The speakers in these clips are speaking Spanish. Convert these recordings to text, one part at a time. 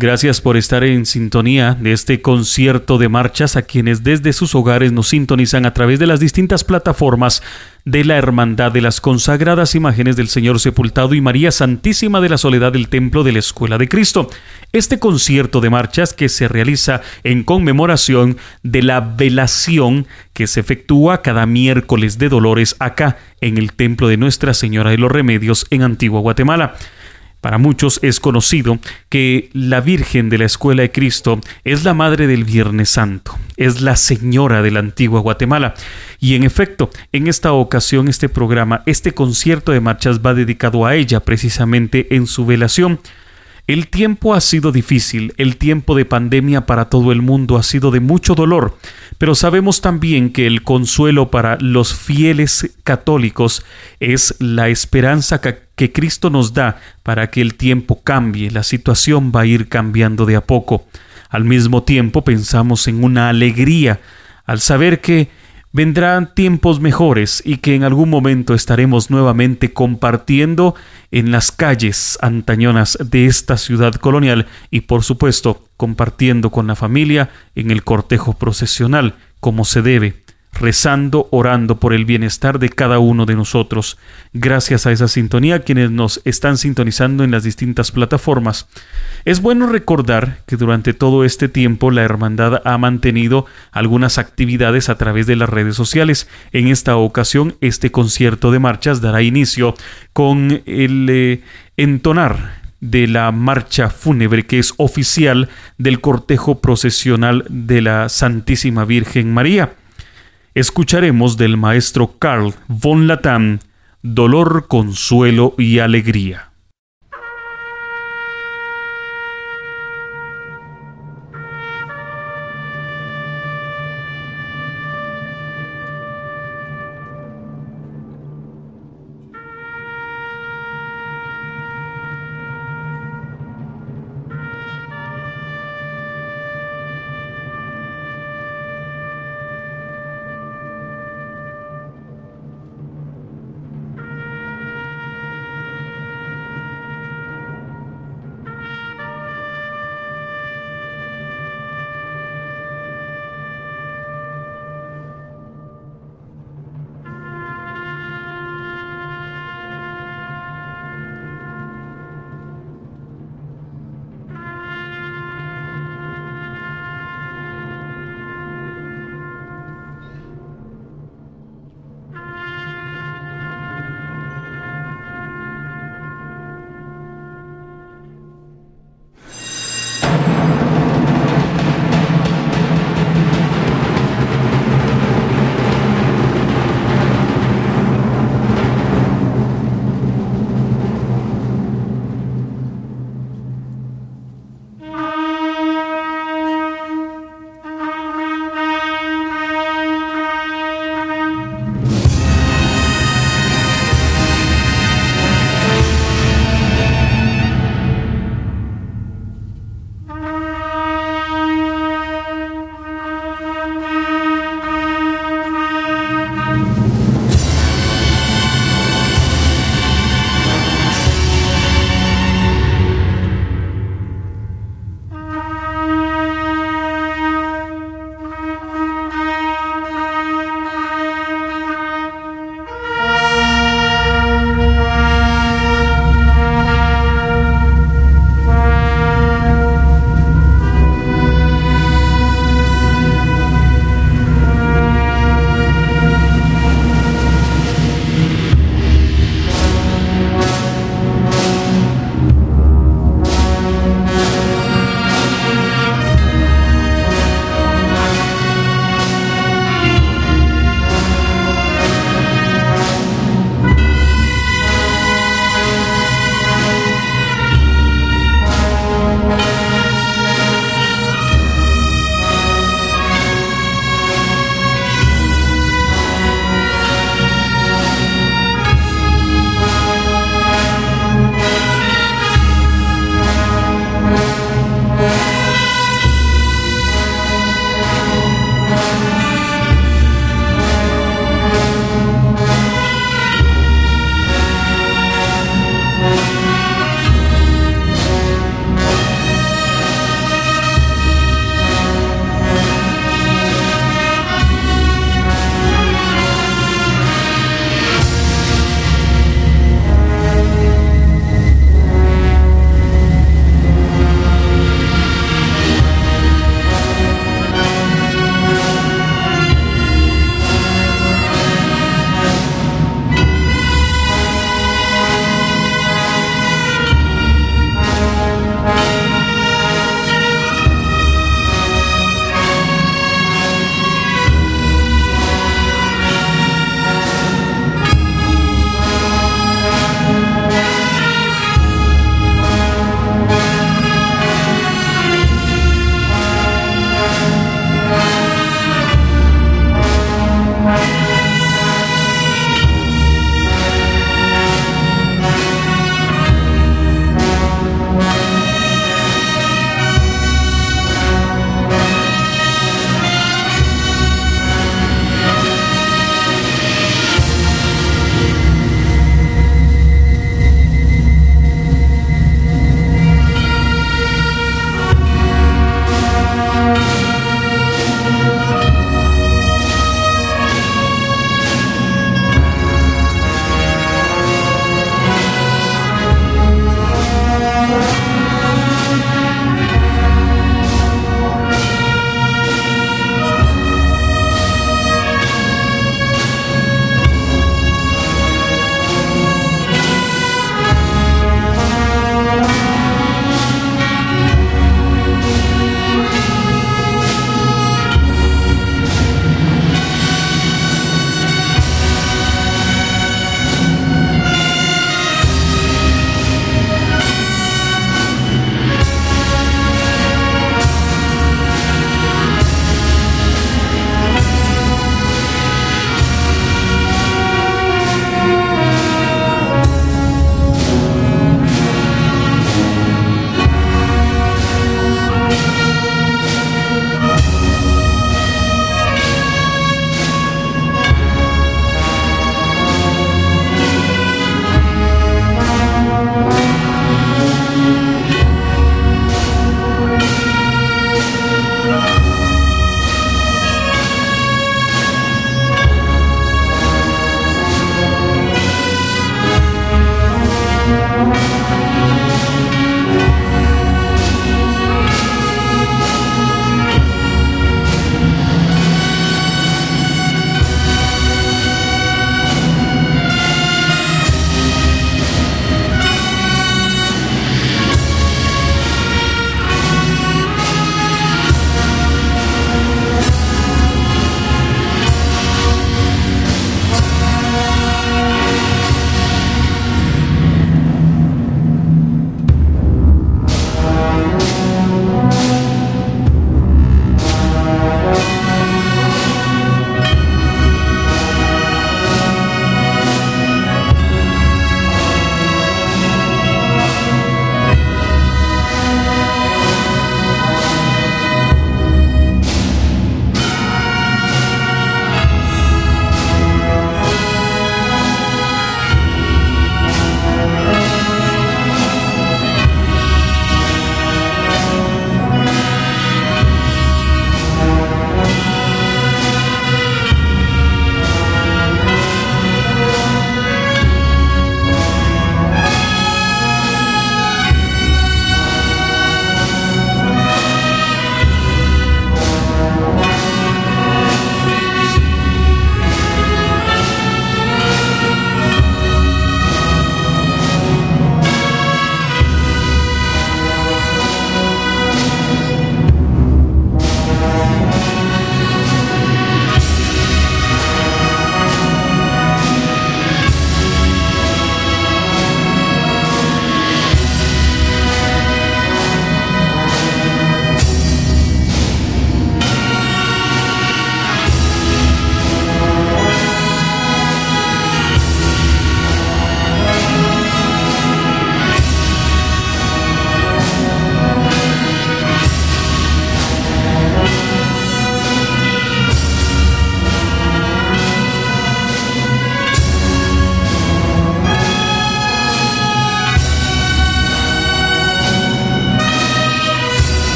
Gracias por estar en sintonía de este concierto de marchas a quienes desde sus hogares nos sintonizan a través de las distintas plataformas de la Hermandad de las Consagradas Imágenes del Señor Sepultado y María Santísima de la Soledad del Templo de la Escuela de Cristo. Este concierto de marchas que se realiza en conmemoración de la velación que se efectúa cada miércoles de Dolores acá en el Templo de Nuestra Señora de los Remedios en Antigua Guatemala. Para muchos es conocido que la Virgen de la Escuela de Cristo es la Madre del Viernes Santo, es la Señora de la antigua Guatemala. Y en efecto, en esta ocasión, este programa, este concierto de marchas va dedicado a ella precisamente en su velación. El tiempo ha sido difícil, el tiempo de pandemia para todo el mundo ha sido de mucho dolor, pero sabemos también que el consuelo para los fieles católicos es la esperanza que, Cristo nos da para que el tiempo cambie, la situación va a ir cambiando de a poco. Al mismo tiempo pensamos en una alegría al saber que vendrán tiempos mejores y que en algún momento estaremos nuevamente compartiendo en las calles antañonas de esta ciudad colonial y por supuesto compartiendo con la familia en el cortejo procesional como se debe rezando, orando por el bienestar de cada uno de nosotros. Gracias a esa sintonía, quienes nos están sintonizando en las distintas plataformas. Es bueno recordar que durante todo este tiempo la Hermandad ha mantenido algunas actividades a través de las redes sociales. En esta ocasión, este concierto de marchas dará inicio con el eh, entonar de la marcha fúnebre que es oficial del cortejo procesional de la Santísima Virgen María escucharemos del maestro Carl von Latam Dolor, Consuelo y Alegría.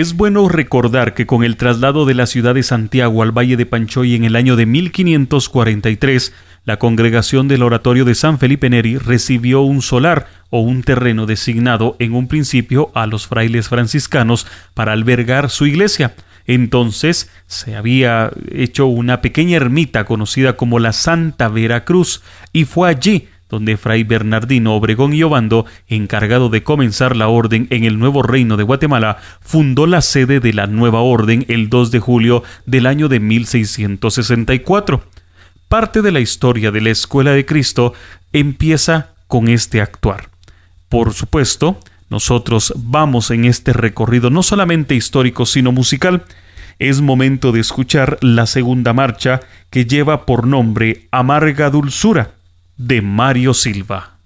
Es bueno recordar que con el traslado de la ciudad de Santiago al Valle de Panchoy en el año de 1543, la congregación del Oratorio de San Felipe Neri recibió un solar o un terreno designado en un principio a los frailes franciscanos para albergar su iglesia. Entonces se había hecho una pequeña ermita conocida como la Santa Veracruz y fue allí donde Fray Bernardino Obregón y Obando, encargado de comenzar la orden en el nuevo reino de Guatemala, fundó la sede de la nueva orden el 2 de julio del año de 1664. Parte de la historia de la Escuela de Cristo empieza con este actuar. Por supuesto, nosotros vamos en este recorrido no solamente histórico, sino musical. Es momento de escuchar la segunda marcha que lleva por nombre Amarga Dulzura de Mario Silva.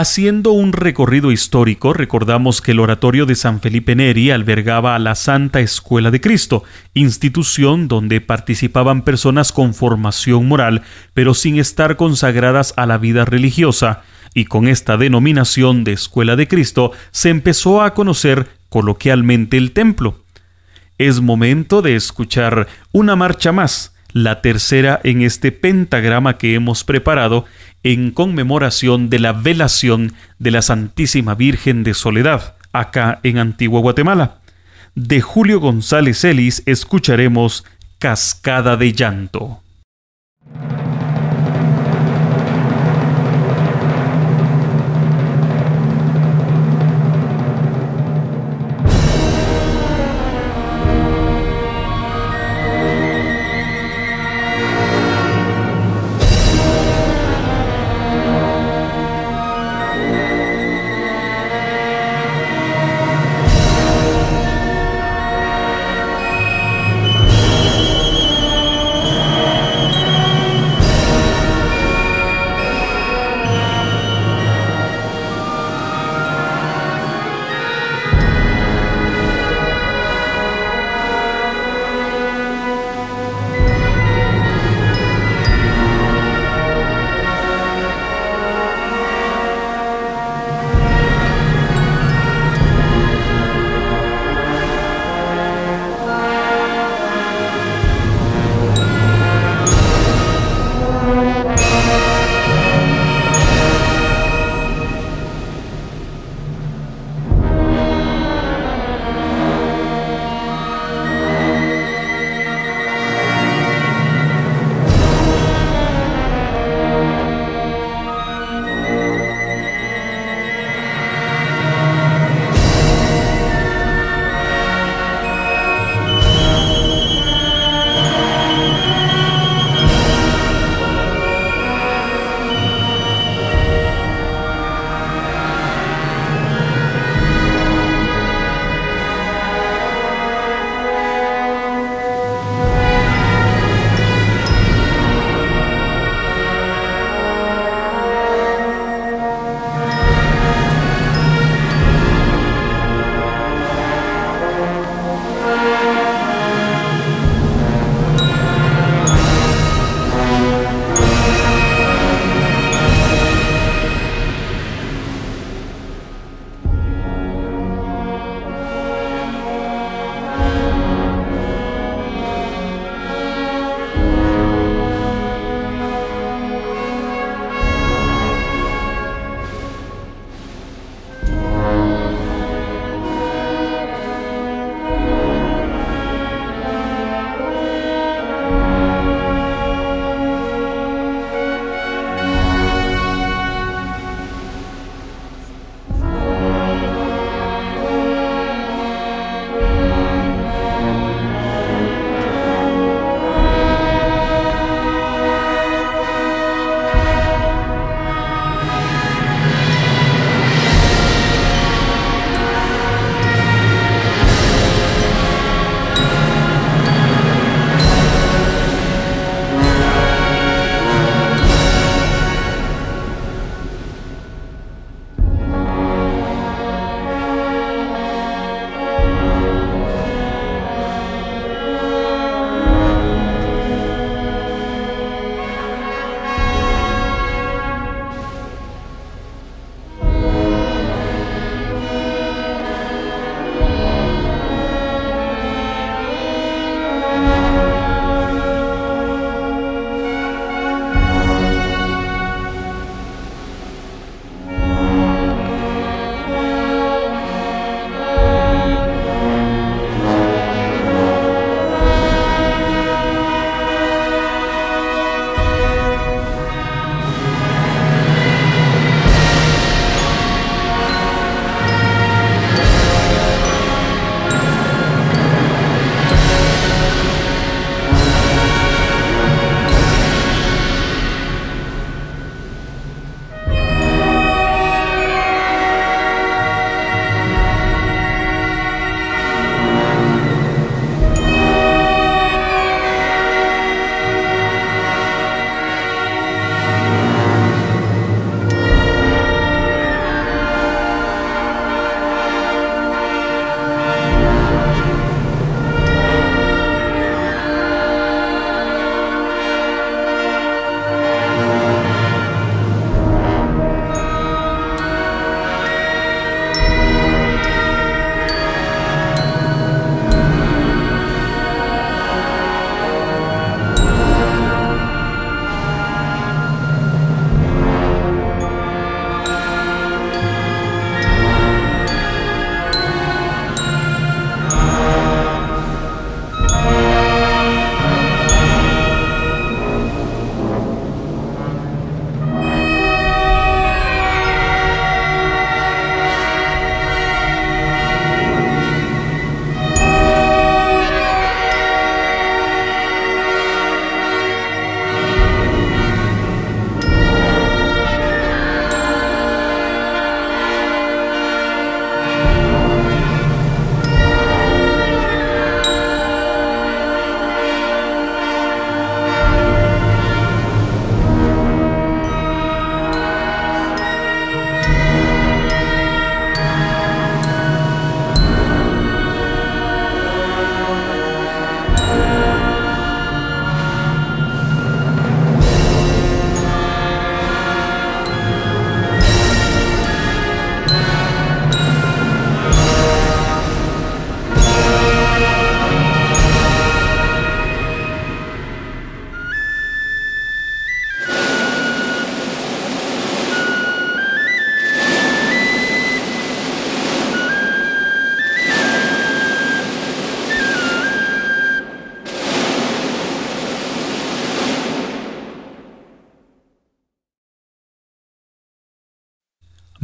Haciendo un recorrido histórico, recordamos que el oratorio de San Felipe Neri albergaba a la Santa Escuela de Cristo, institución donde participaban personas con formación moral, pero sin estar consagradas a la vida religiosa, y con esta denominación de Escuela de Cristo se empezó a conocer coloquialmente el templo. Es momento de escuchar una marcha más, la tercera en este pentagrama que hemos preparado en conmemoración de la velación de la Santísima Virgen de Soledad, acá en Antigua Guatemala. De Julio González Ellis escucharemos Cascada de Llanto.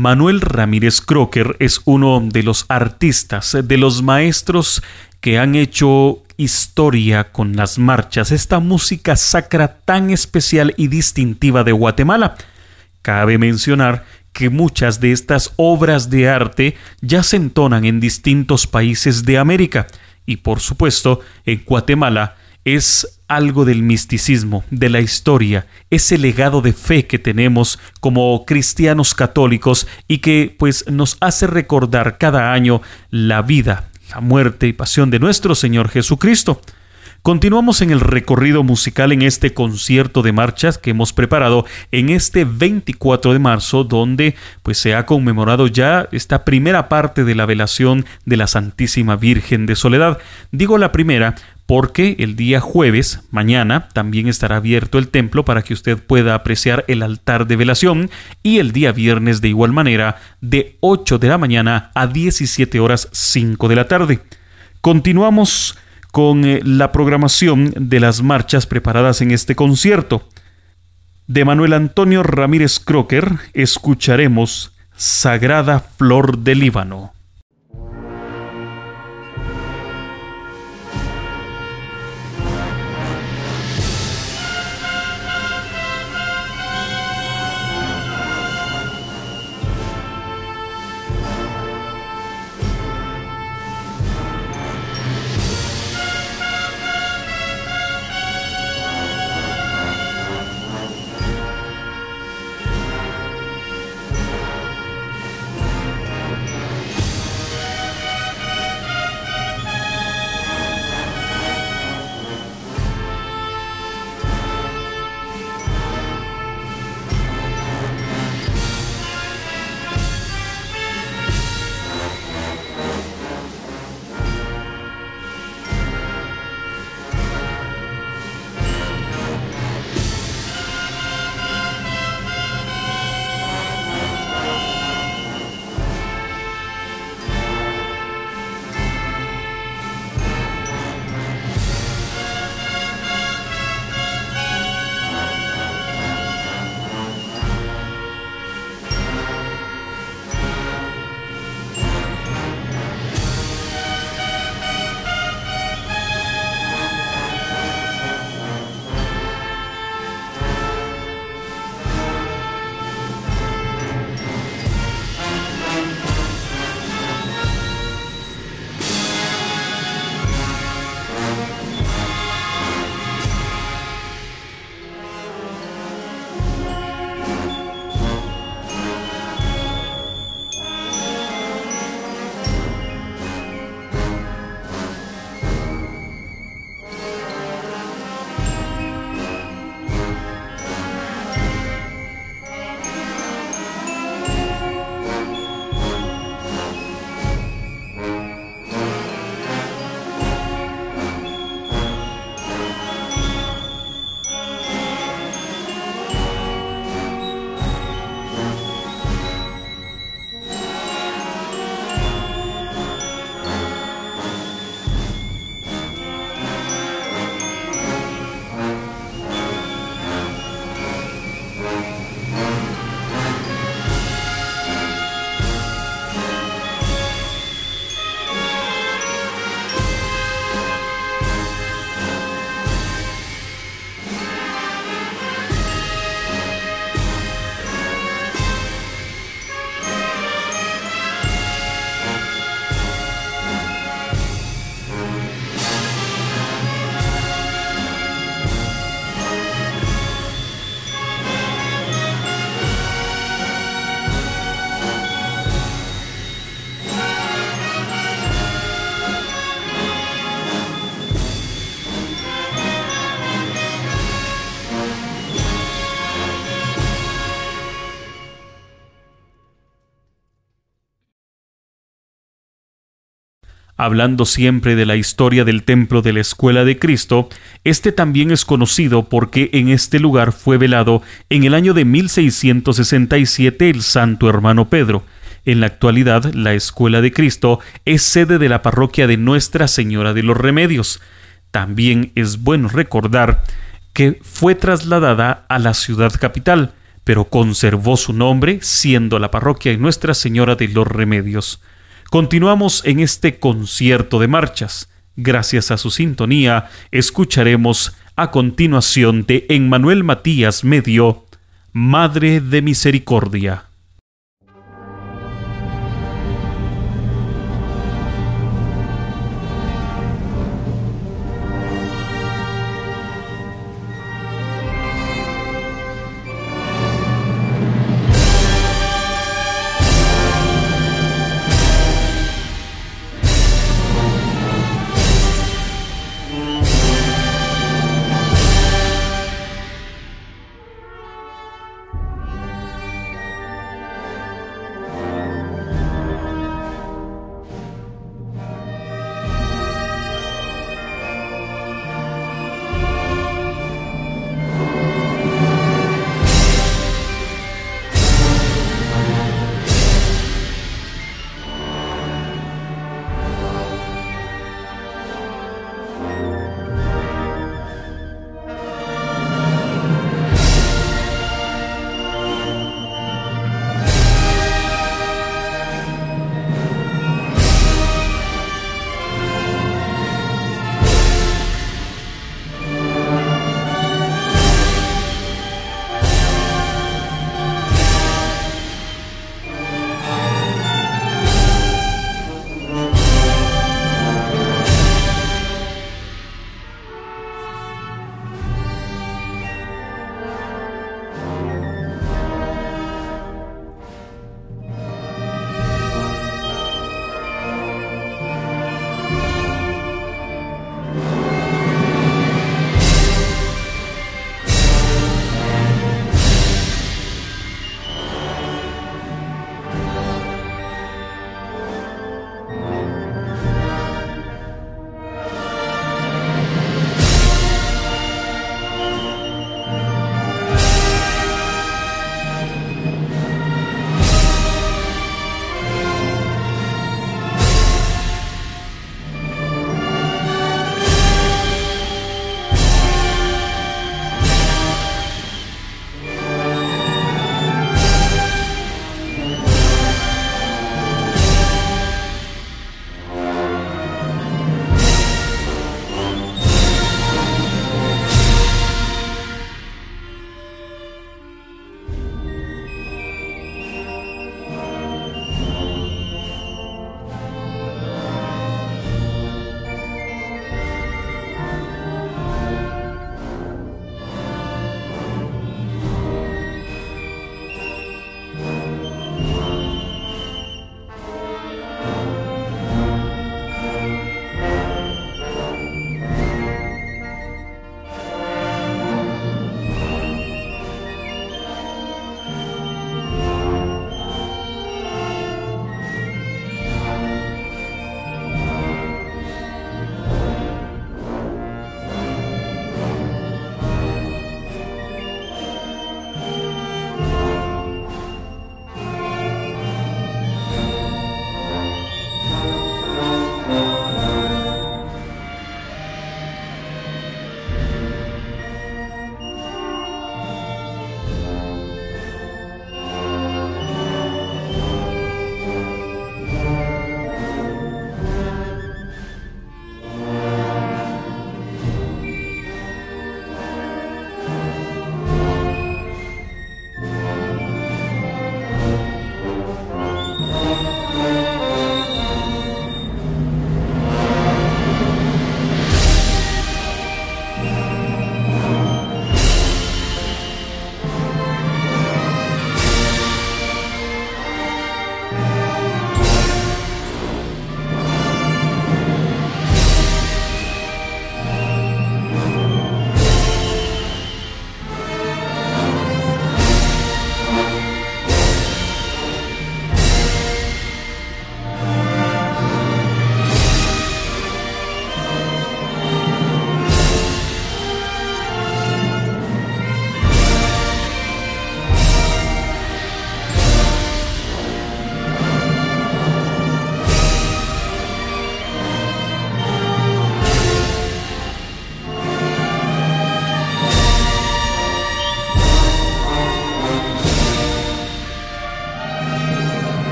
Manuel Ramírez Crocker es uno de los artistas, de los maestros que han hecho historia con las marchas, esta música sacra tan especial y distintiva de Guatemala. Cabe mencionar que muchas de estas obras de arte ya se entonan en distintos países de América y por supuesto en Guatemala es algo del misticismo, de la historia, ese legado de fe que tenemos como cristianos católicos y que pues nos hace recordar cada año la vida, la muerte y pasión de nuestro Señor Jesucristo. Continuamos en el recorrido musical en este concierto de marchas que hemos preparado en este 24 de marzo, donde pues se ha conmemorado ya esta primera parte de la velación de la Santísima Virgen de Soledad. Digo la primera porque el día jueves, mañana, también estará abierto el templo para que usted pueda apreciar el altar de velación y el día viernes de igual manera de 8 de la mañana a 17 horas 5 de la tarde. Continuamos con eh, la programación de las marchas preparadas en este concierto. De Manuel Antonio Ramírez Crocker escucharemos Sagrada Flor de Líbano. Hablando siempre de la historia del templo de la Escuela de Cristo, este también es conocido porque en este lugar fue velado en el año de 1667 el Santo Hermano Pedro. En la actualidad, la Escuela de Cristo es sede de la parroquia de Nuestra Señora de los Remedios. También es bueno recordar que fue trasladada a la ciudad capital, pero conservó su nombre siendo la parroquia de Nuestra Señora de los Remedios. Continuamos en este concierto de marchas. Gracias a su sintonía, escucharemos a continuación de Emmanuel Matías Medio, Madre de Misericordia.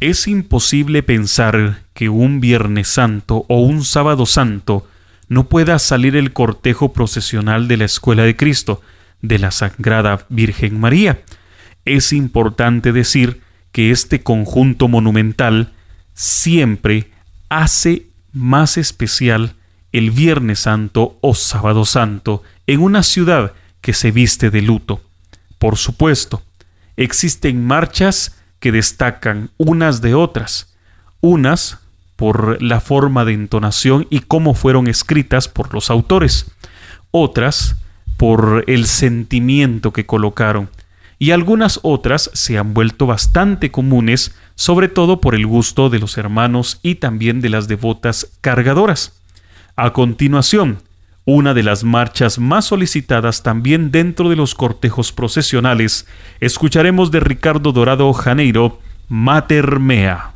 Es imposible pensar que un Viernes Santo o un Sábado Santo no pueda salir el cortejo procesional de la Escuela de Cristo, de la Sagrada Virgen María. Es importante decir que este conjunto monumental siempre hace más especial el Viernes Santo o Sábado Santo en una ciudad que se viste de luto. Por supuesto, existen marchas que destacan unas de otras, unas por la forma de entonación y cómo fueron escritas por los autores, otras por el sentimiento que colocaron, y algunas otras se han vuelto bastante comunes, sobre todo por el gusto de los hermanos y también de las devotas cargadoras. A continuación, una de las marchas más solicitadas también dentro de los cortejos procesionales, escucharemos de Ricardo Dorado Janeiro, Mater Mea.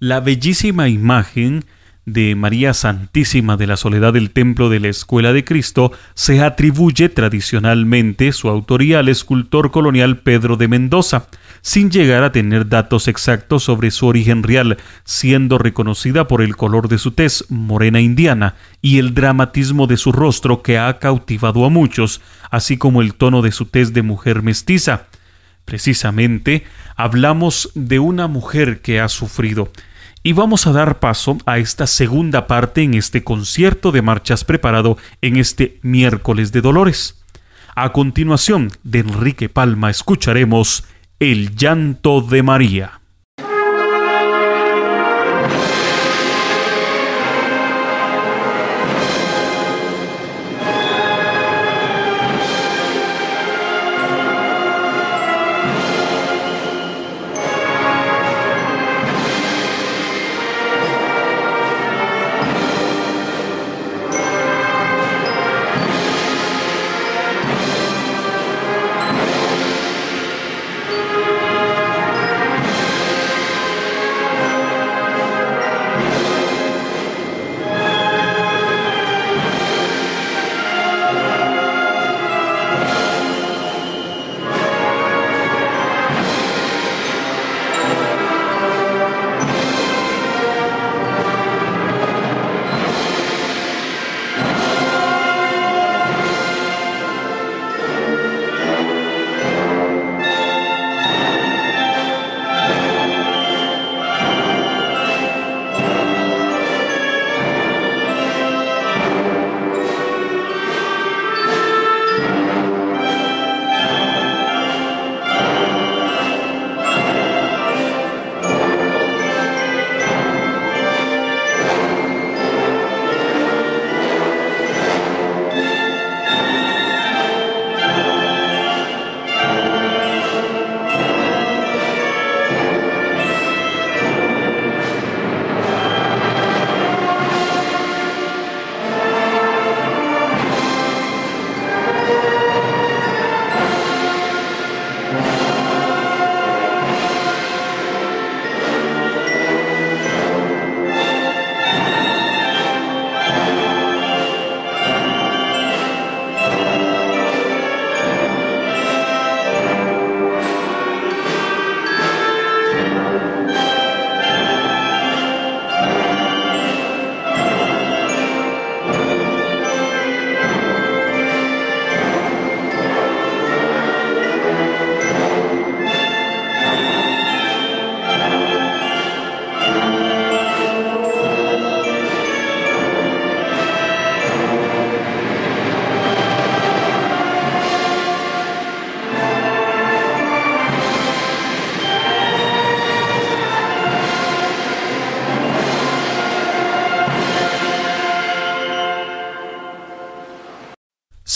La bellísima imagen de María Santísima de la Soledad del Templo de la Escuela de Cristo se atribuye tradicionalmente su autoría al escultor colonial Pedro de Mendoza, sin llegar a tener datos exactos sobre su origen real, siendo reconocida por el color de su tez, morena indiana, y el dramatismo de su rostro que ha cautivado a muchos, así como el tono de su tez de mujer mestiza. Precisamente, hablamos de una mujer que ha sufrido, y vamos a dar paso a esta segunda parte en este concierto de marchas preparado en este miércoles de Dolores. A continuación, de Enrique Palma escucharemos El llanto de María.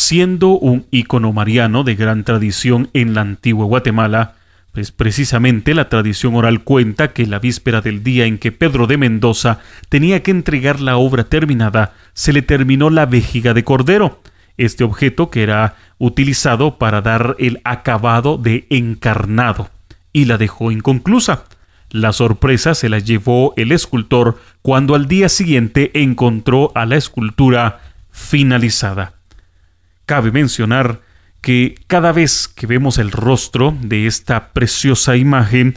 Siendo un ícono mariano de gran tradición en la antigua Guatemala, Pues precisamente la tradición oral cuenta que la víspera del día en que Pedro de Mendoza tenía que entregar la obra terminada, se le terminó la vejiga de cordero, este objeto que era utilizado para dar el acabado de encarnado, y la dejó inconclusa. La sorpresa se la llevó el escultor cuando al día siguiente encontró a la escultura finalizada. Cabe mencionar que cada vez que vemos el rostro de esta preciosa imagen,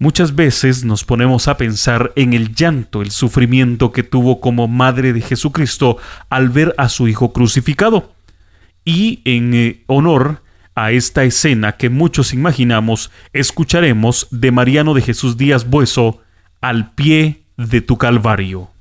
muchas veces nos ponemos a pensar en el llanto, el sufrimiento que tuvo como madre de Jesucristo al ver a su hijo crucificado. Y en eh, honor a esta escena que muchos imaginamos, escucharemos de Mariano de Jesús Díaz Bueso, al pie de tu Calvario.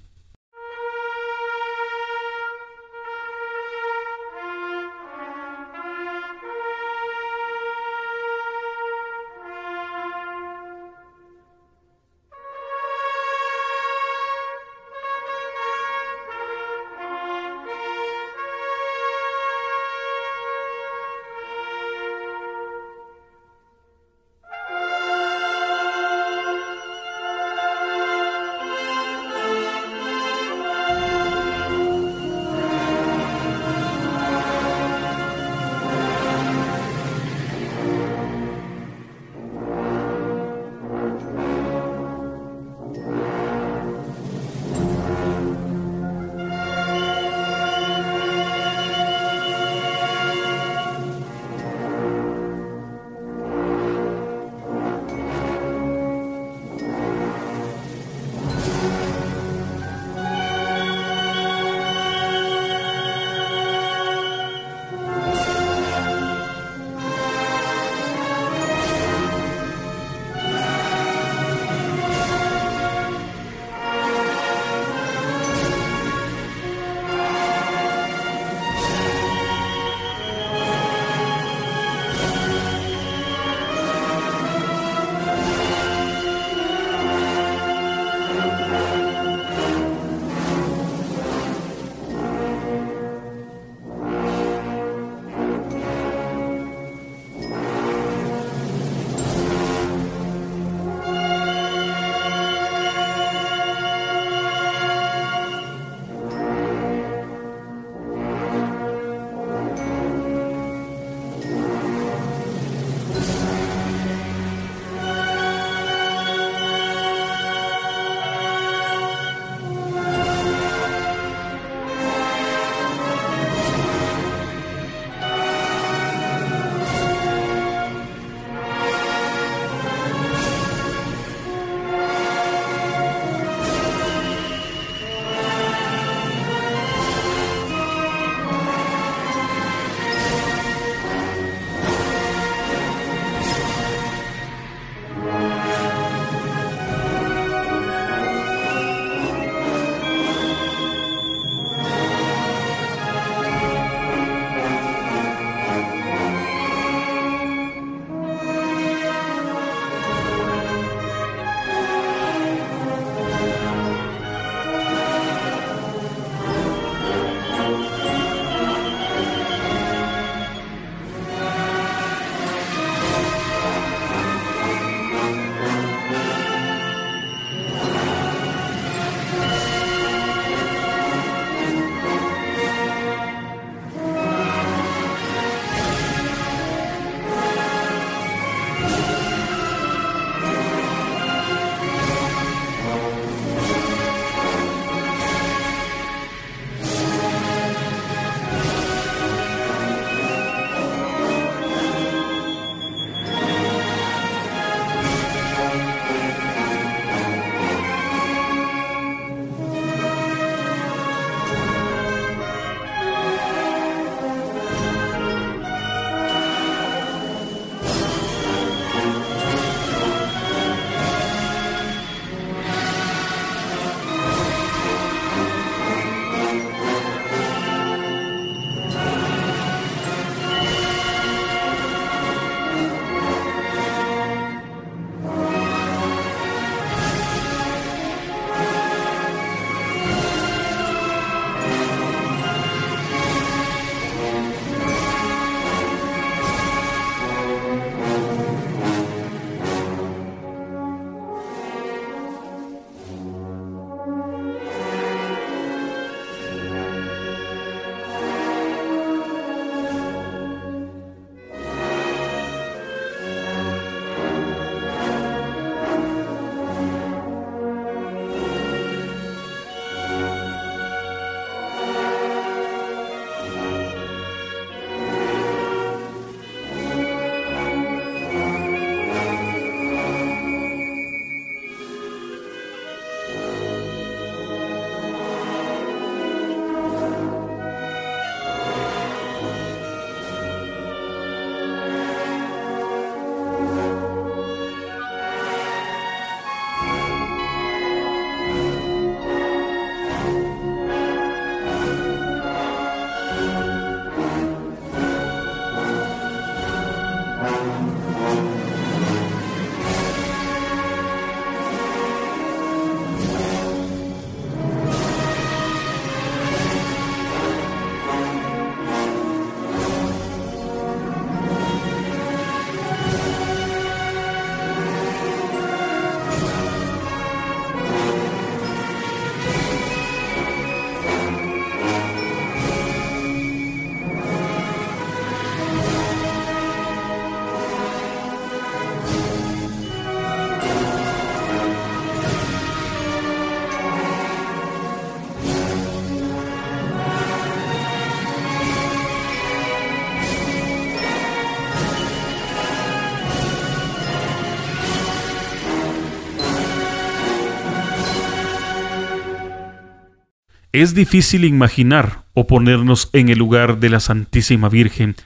Es difícil imaginar o ponernos en el lugar de la Santísima Virgen,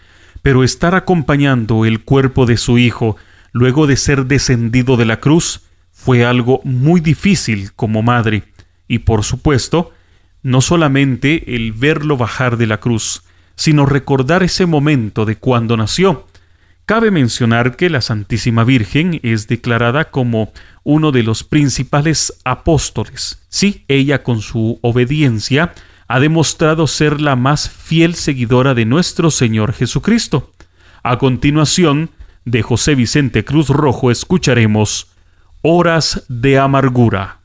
pero estar acompañando el cuerpo de su Hijo luego de ser descendido de la cruz fue algo muy difícil como madre, y por supuesto, no solamente el verlo bajar de la cruz, sino recordar ese momento de cuando nació. Cabe mencionar que la Santísima Virgen es declarada como uno de los principales apóstoles. Sí, ella con su obediencia ha demostrado ser la más fiel seguidora de nuestro Señor Jesucristo. A continuación, de José Vicente Cruz Rojo escucharemos Horas de Amargura.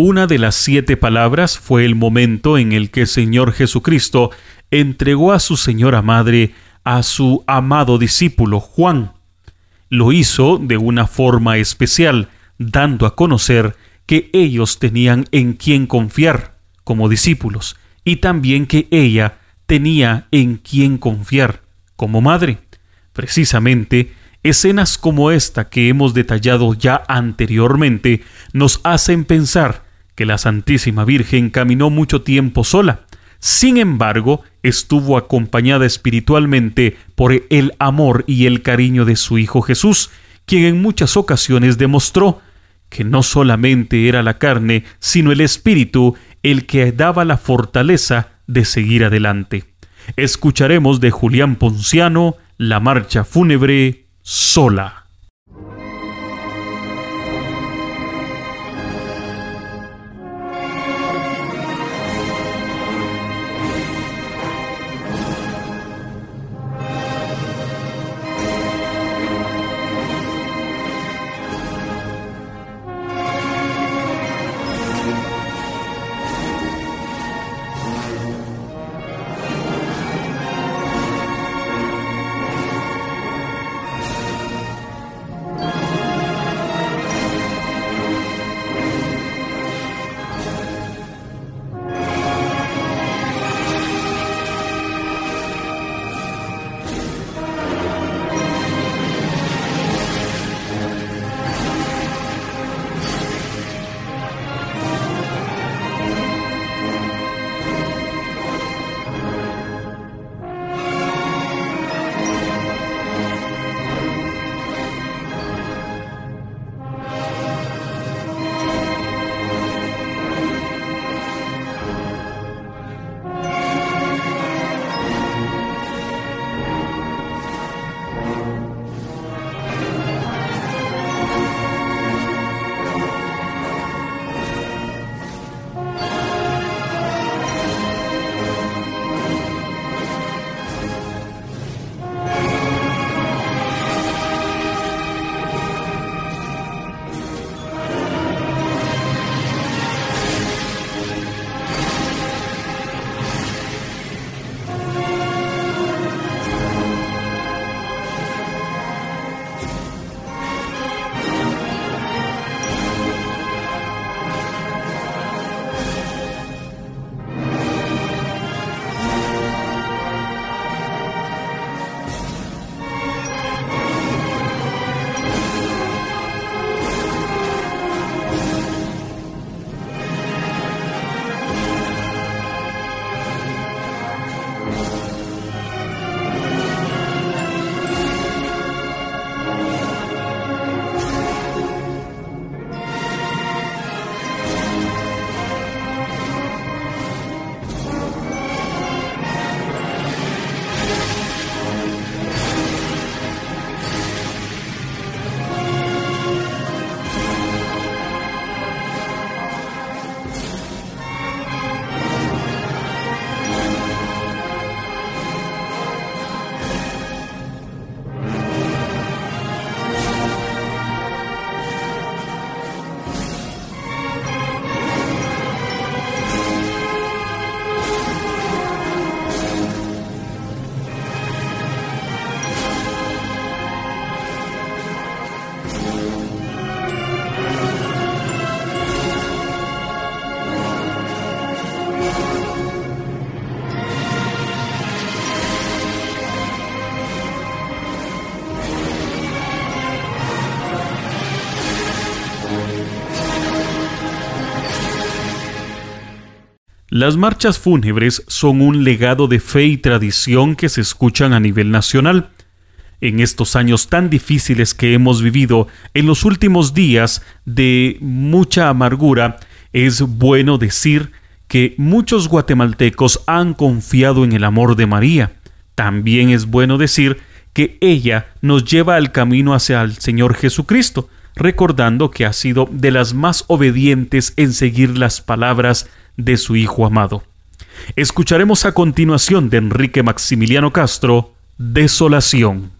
Una de las siete palabras fue el momento en el que el Señor Jesucristo entregó a su Señora Madre a su amado discípulo Juan. Lo hizo de una forma especial, dando a conocer que ellos tenían en quien confiar como discípulos y también que ella tenía en quien confiar como madre. Precisamente, escenas como esta que hemos detallado ya anteriormente nos hacen pensar que la Santísima Virgen caminó mucho tiempo sola. Sin embargo, estuvo acompañada espiritualmente por el amor y el cariño de su Hijo Jesús, quien en muchas ocasiones demostró que no solamente era la carne, sino el espíritu el que daba la fortaleza de seguir adelante. Escucharemos de Julián Ponciano la marcha fúnebre sola. Las marchas fúnebres son un legado de fe y tradición que se escuchan a nivel nacional. En estos años tan difíciles que hemos vivido, en los últimos días de mucha amargura, es bueno decir que muchos guatemaltecos han confiado en el amor de María. También es bueno decir que ella nos lleva al camino hacia el Señor Jesucristo, recordando que ha sido de las más obedientes en seguir las palabras de su Hijo amado. Escucharemos a continuación de Enrique Maximiliano Castro, Desolación.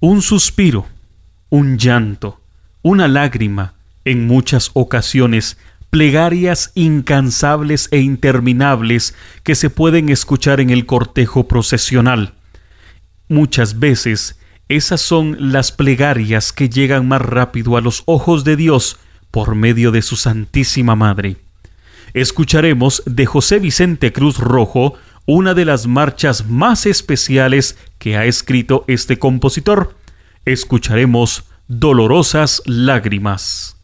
Un suspiro, un llanto, una lágrima, en muchas ocasiones plegarias incansables e interminables que se pueden escuchar en el cortejo procesional. Muchas veces esas son las plegarias que llegan más rápido a los ojos de Dios por medio de su Santísima Madre. Escucharemos de José Vicente Cruz Rojo una de las marchas más especiales que ha escrito este compositor. Escucharemos Dolorosas Lágrimas.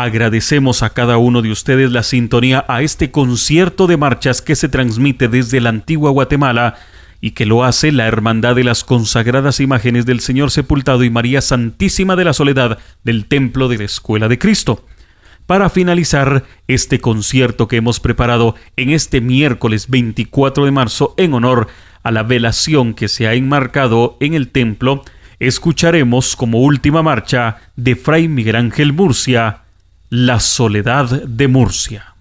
Agradecemos a cada uno de ustedes la sintonía a este concierto de marchas que se transmite desde la antigua Guatemala y que lo hace la Hermandad de las Consagradas Imágenes del Señor Sepultado y María Santísima de la Soledad del Templo de la Escuela de Cristo. Para finalizar este concierto que hemos preparado en este miércoles 24 de marzo en honor a la velación que se ha enmarcado en el templo, escucharemos como última marcha de Fray Miguel Ángel Murcia, La Soledad de Murcia.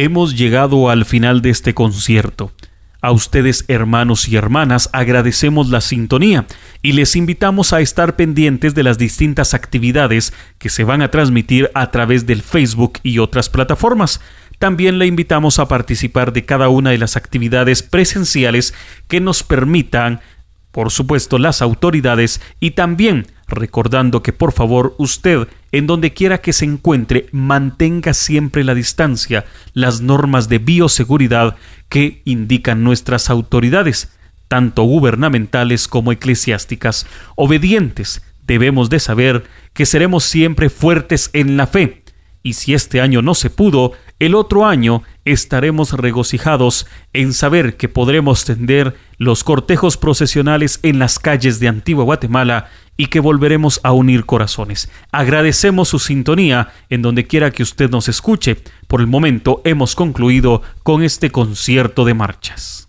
Hemos llegado al final de este concierto. A ustedes, hermanos y hermanas, agradecemos la sintonía y les invitamos a estar pendientes de las distintas actividades que se van a transmitir a través del Facebook y otras plataformas. También le invitamos a participar de cada una de las actividades presenciales que nos permitan por supuesto las autoridades y también recordando que por favor usted, en donde quiera que se encuentre, mantenga siempre la distancia, las normas de bioseguridad que indican nuestras autoridades, tanto gubernamentales como eclesiásticas, obedientes. Debemos de saber que seremos siempre fuertes en la fe, y si este año no se pudo, el otro año estaremos regocijados en saber que podremos tender los cortejos procesionales en las calles de Antigua Guatemala y que volveremos a unir corazones. Agradecemos su sintonía en donde quiera que usted nos escuche. Por el momento hemos concluido con este concierto de marchas.